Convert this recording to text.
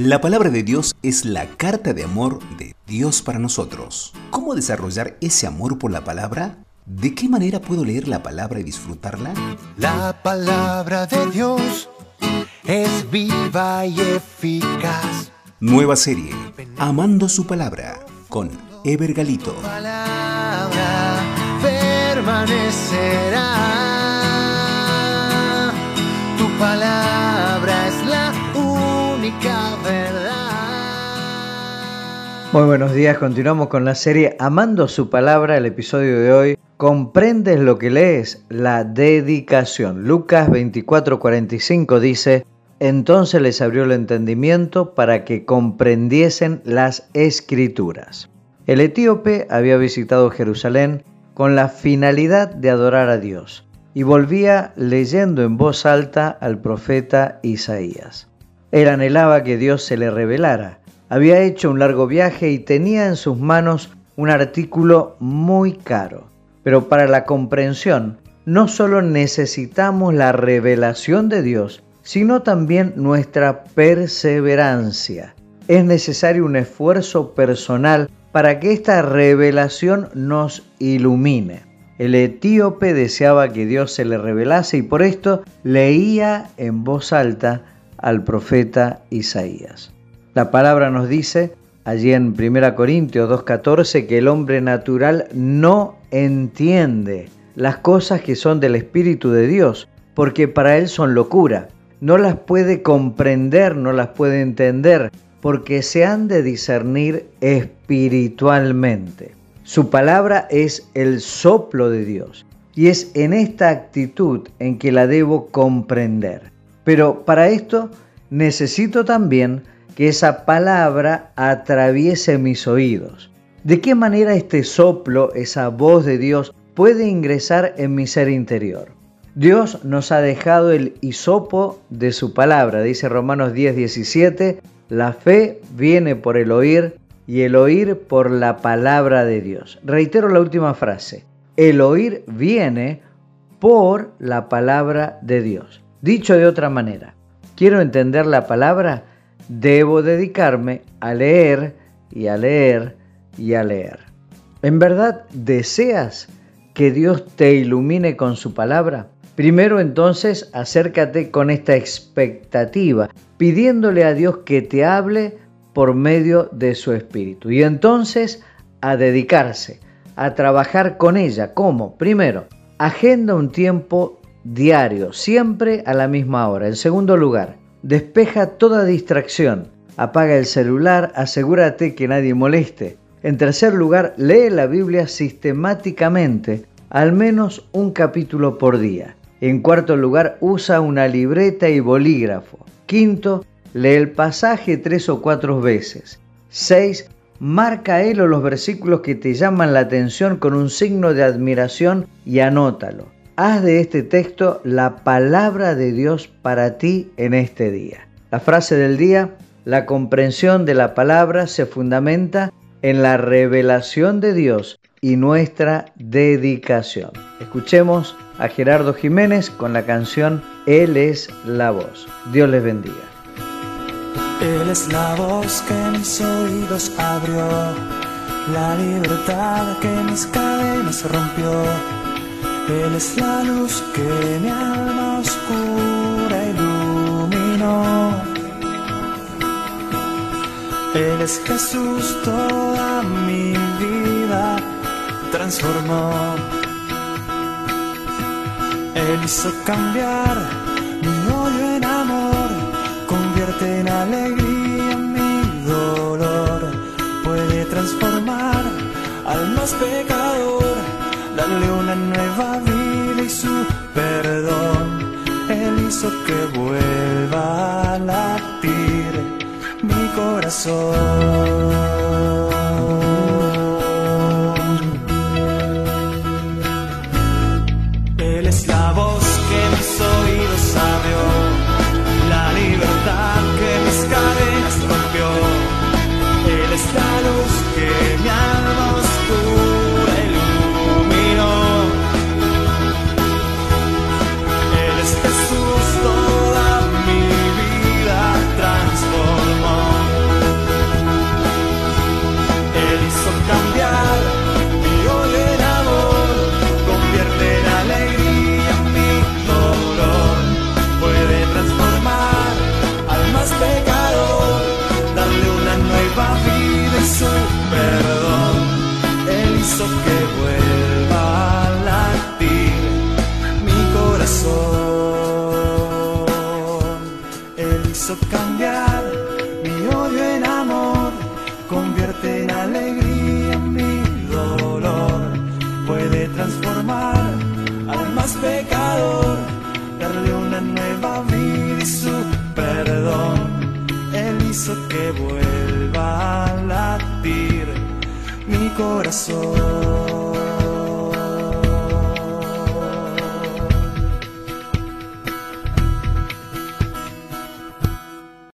La palabra de Dios es la carta de amor de Dios para nosotros. ¿Cómo desarrollar ese amor por la palabra? ¿De qué manera puedo leer la palabra y disfrutarla? La palabra de Dios es viva y eficaz. Nueva serie, Amando su palabra, con Ever Galito. Palabra permanecerá. Tu palabra Muy buenos días, continuamos con la serie Amando su palabra, el episodio de hoy. ¿Comprendes lo que lees? La dedicación. Lucas 24:45 dice, entonces les abrió el entendimiento para que comprendiesen las escrituras. El etíope había visitado Jerusalén con la finalidad de adorar a Dios y volvía leyendo en voz alta al profeta Isaías. Él anhelaba que Dios se le revelara. Había hecho un largo viaje y tenía en sus manos un artículo muy caro. Pero para la comprensión no solo necesitamos la revelación de Dios, sino también nuestra perseverancia. Es necesario un esfuerzo personal para que esta revelación nos ilumine. El etíope deseaba que Dios se le revelase y por esto leía en voz alta al profeta Isaías. La palabra nos dice allí en 1 Corintios 2.14 que el hombre natural no entiende las cosas que son del Espíritu de Dios, porque para él son locura no las puede comprender, no las puede entender, porque se han de discernir espiritualmente. Su palabra es el soplo de Dios y es en esta actitud en que la debo comprender. Pero para esto necesito también que esa palabra atraviese mis oídos. ¿De qué manera este soplo, esa voz de Dios, puede ingresar en mi ser interior? Dios nos ha dejado el hisopo de su palabra, dice Romanos 10, 17, la fe viene por el oír y el oír por la palabra de Dios. Reitero la última frase, el oír viene por la palabra de Dios. Dicho de otra manera, quiero entender la palabra, debo dedicarme a leer y a leer y a leer. ¿En verdad deseas que Dios te ilumine con su palabra? Primero entonces acércate con esta expectativa, pidiéndole a Dios que te hable por medio de su Espíritu. Y entonces a dedicarse, a trabajar con ella. ¿Cómo? Primero, agenda un tiempo diario, siempre a la misma hora. En segundo lugar, despeja toda distracción. Apaga el celular, asegúrate que nadie moleste. En tercer lugar, lee la Biblia sistemáticamente, al menos un capítulo por día. En cuarto lugar, usa una libreta y bolígrafo. Quinto, lee el pasaje tres o cuatro veces. Seis, marca él o los versículos que te llaman la atención con un signo de admiración y anótalo. Haz de este texto la palabra de Dios para ti en este día. La frase del día, la comprensión de la palabra se fundamenta en la revelación de Dios y nuestra dedicación. Escuchemos a Gerardo Jiménez con la canción Él es la voz. Dios les bendiga. Él es la voz que mis oídos abrió, la libertad que mis cadenas rompió. Él es la luz que mi alma oscura iluminó. Él es Jesús, toda mi vida transformó. Él hizo cambiar mi odio en amor, convierte en alegría mi dolor, puede transformar al más pecador, darle una nueva vida y su perdón. Él hizo que vuelva a latir mi corazón. pienso que vuelva a latir mi corazón. Él hizo cambiar mi odio en amor, convierte en alegría mi dolor, puede transformar al más pecador, darle una nueva vida y su perdón. Él hizo que vuelva a latir corazón.